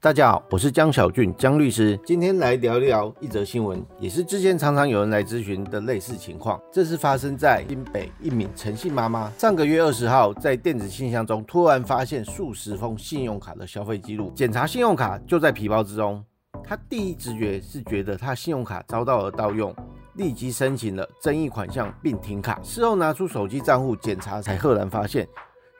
大家好，我是江小俊，江律师。今天来聊聊一则新闻，也是之前常常有人来咨询的类似情况。这是发生在新北一名陈姓妈妈，上个月二十号在电子信箱中突然发现数十封信用卡的消费记录，检查信用卡就在皮包之中。她第一直觉是觉得她信用卡遭到了盗用，立即申请了争议款项并停卡。事后拿出手机账户检查，才赫然发现，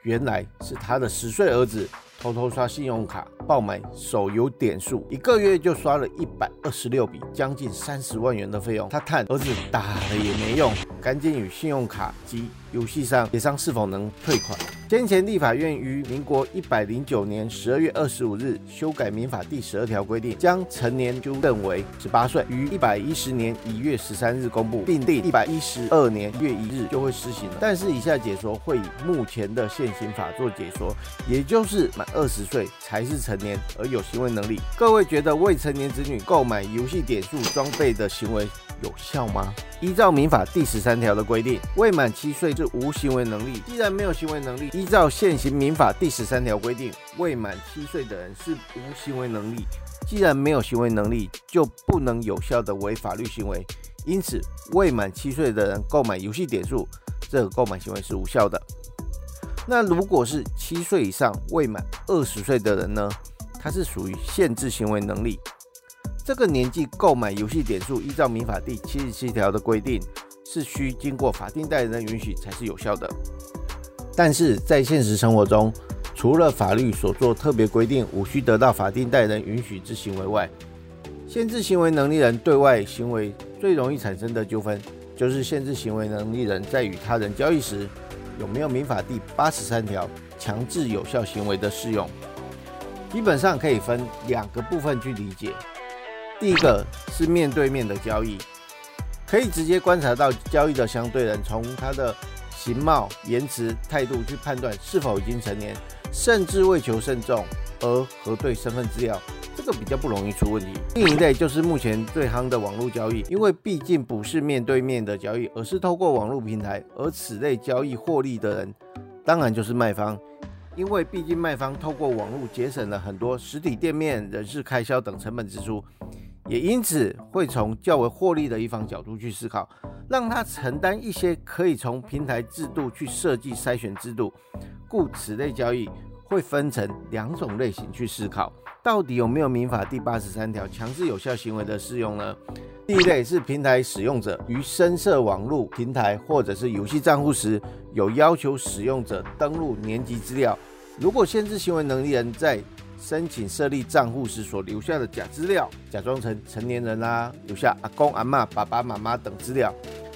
原来是他的十岁儿子。偷偷刷信用卡爆买手游点数，一个月就刷了一百二十六笔，将近三十万元的费用。他叹儿子打了也没用，赶紧与信用卡及游戏商协商是否能退款。先前立法院于民国一百零九年十二月二十五日修改民法第十二条规定，将成年纠正为十八岁，于一百一十年一月十三日公布，并定一百一十二年月一日就会施行了。但是以下解说会以目前的现行法做解说，也就是满二十岁才是成年而有行为能力。各位觉得未成年子女购买游戏点数装备的行为？有效吗？依照民法第十三条的规定，未满七岁是无行为能力。既然没有行为能力，依照现行民法第十三条规定，未满七岁的人是无行为能力。既然没有行为能力，就不能有效的为法律行为。因此，未满七岁的人购买游戏点数，这个购买行为是无效的。那如果是七岁以上未满二十岁的人呢？他是属于限制行为能力。这个年纪购买游戏点数，依照民法第七十七条的规定，是需经过法定代理人允许才是有效的。但是在现实生活中，除了法律所做特别规定无需得到法定代理人允许之行为外，限制行为能力人对外行为最容易产生的纠纷，就是限制行为能力人在与他人交易时，有没有民法第八十三条强制有效行为的适用。基本上可以分两个部分去理解。第一个是面对面的交易，可以直接观察到交易的相对人，从他的形貌、言辞、态度去判断是否已经成年，甚至为求慎重而核对身份资料，这个比较不容易出问题。另一类就是目前最夯的网络交易，因为毕竟不是面对面的交易，而是透过网络平台，而此类交易获利的人，当然就是卖方，因为毕竟卖方透过网络节省了很多实体店面人事开销等成本支出。也因此会从较为获利的一方角度去思考，让他承担一些可以从平台制度去设计筛选制度，故此类交易会分成两种类型去思考，到底有没有民法第八十三条强制有效行为的适用呢？第一类是平台使用者于深设网络平台或者是游戏账户时，有要求使用者登录年级资料，如果限制行为能力人在申请设立账户时所留下的假资料，假装成成年人啦，留下阿公阿妈、爸爸妈妈等资料，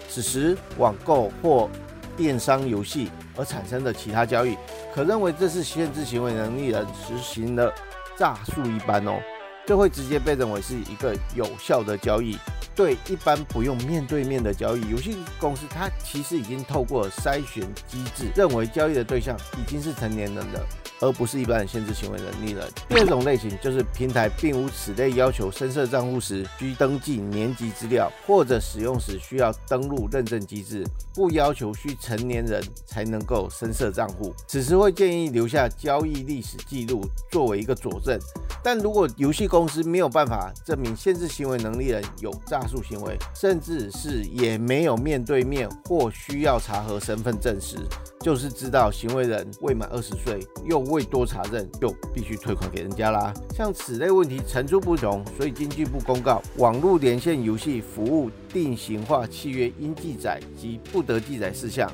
此时网购或电商游戏而产生的其他交易，可认为这是限制行为能力人实行的诈术一般哦，就会直接被认为是一个有效的交易。对一般不用面对面的交易，游戏公司它其实已经透过筛选机制，认为交易的对象已经是成年人了。而不是一般的限制行为能力人。第二种类型就是平台并无此类要求，深设账户时需登记年级资料，或者使用时需要登录认证机制，不要求需成年人才能够深设账户。此时会建议留下交易历史记录作为一个佐证。但如果游戏公司没有办法证明限制行为能力人有诈术行为，甚至是也没有面对面或需要查核身份证时，就是知道行为人未满二十岁，又未多查证，就必须退款给人家啦。像此类问题层出不穷，所以经济部公告网络连线游戏服务定型化契约应记载及不得记载事项。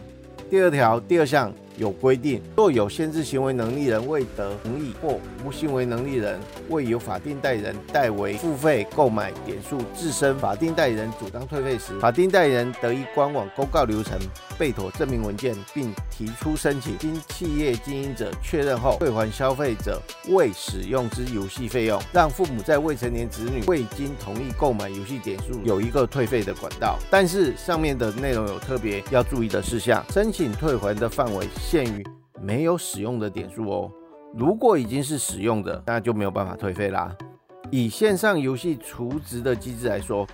第二条第二项。有规定，若有限制行为能力人未得同意或无行为能力人未由法定代理人代为付费购买点数，自身法定代理人主张退费时，法定代理人得以官网公告流程备妥证明文件，并提出申请，经企业经营者确认后，退还消费者未使用之游戏费用，让父母在未成年子女未经同意购买游戏点数有一个退费的管道。但是上面的内容有特别要注意的事项，申请退还的范围。限于没有使用的点数哦，如果已经是使用的，那就没有办法退费啦。以线上游戏储值的机制来说，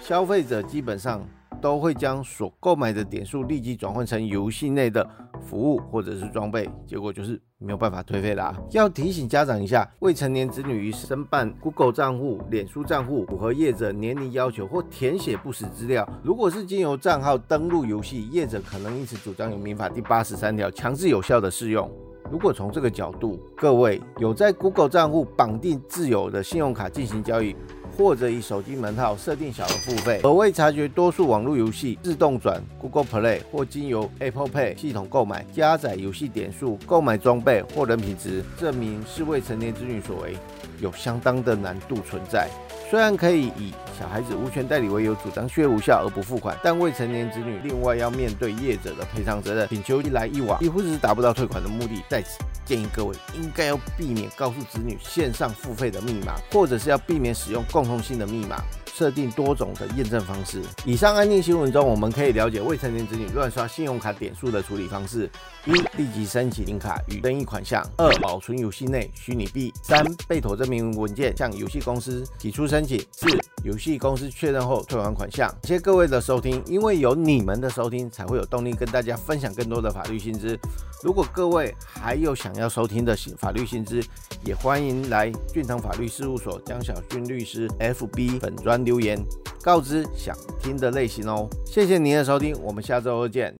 消费者基本上都会将所购买的点数立即转换成游戏内的服务或者是装备，结果就是没有办法退费啦。要提醒家长一下，未成年子女于申办 Google 账户、脸书账户，符合业者年龄要求或填写不实资料，如果是经由账号登录游戏，业者可能因此主张有民法第八十三条强制有效的适用。如果从这个角度，各位有在 Google 账户绑定自有的信用卡进行交易，或者以手机门号设定小额付费，而未察觉多数网络游戏自动转 Google Play 或经由 Apple Pay 系统购买，加载游戏点数、购买装备或人品值证明是未成年子女所为，有相当的难度存在。虽然可以以小孩子无权代理为由主张续无效而不付款，但未成年子女另外要面对业者的赔偿责任，请求一来一往，几乎是达不到退款的目的。在此建议各位应该要避免告诉子女线上付费的密码，或者是要避免使用共同性的密码。设定多种的验证方式。以上安静新闻中，我们可以了解未成年子女乱刷信用卡点数的处理方式：一、立即申请领卡与争议款项；二、保存游戏内虚拟币；三、备妥证明文件向游戏公司提出申申请；四、游戏公司确认后退还款项。谢谢各位的收听，因为有你们的收听，才会有动力跟大家分享更多的法律新知。如果各位还有想要收听的法律新知，也欢迎来俊腾法律事务所江小俊律师 FB 粉专留言，告知想听的类型哦。谢谢您的收听，我们下周二见。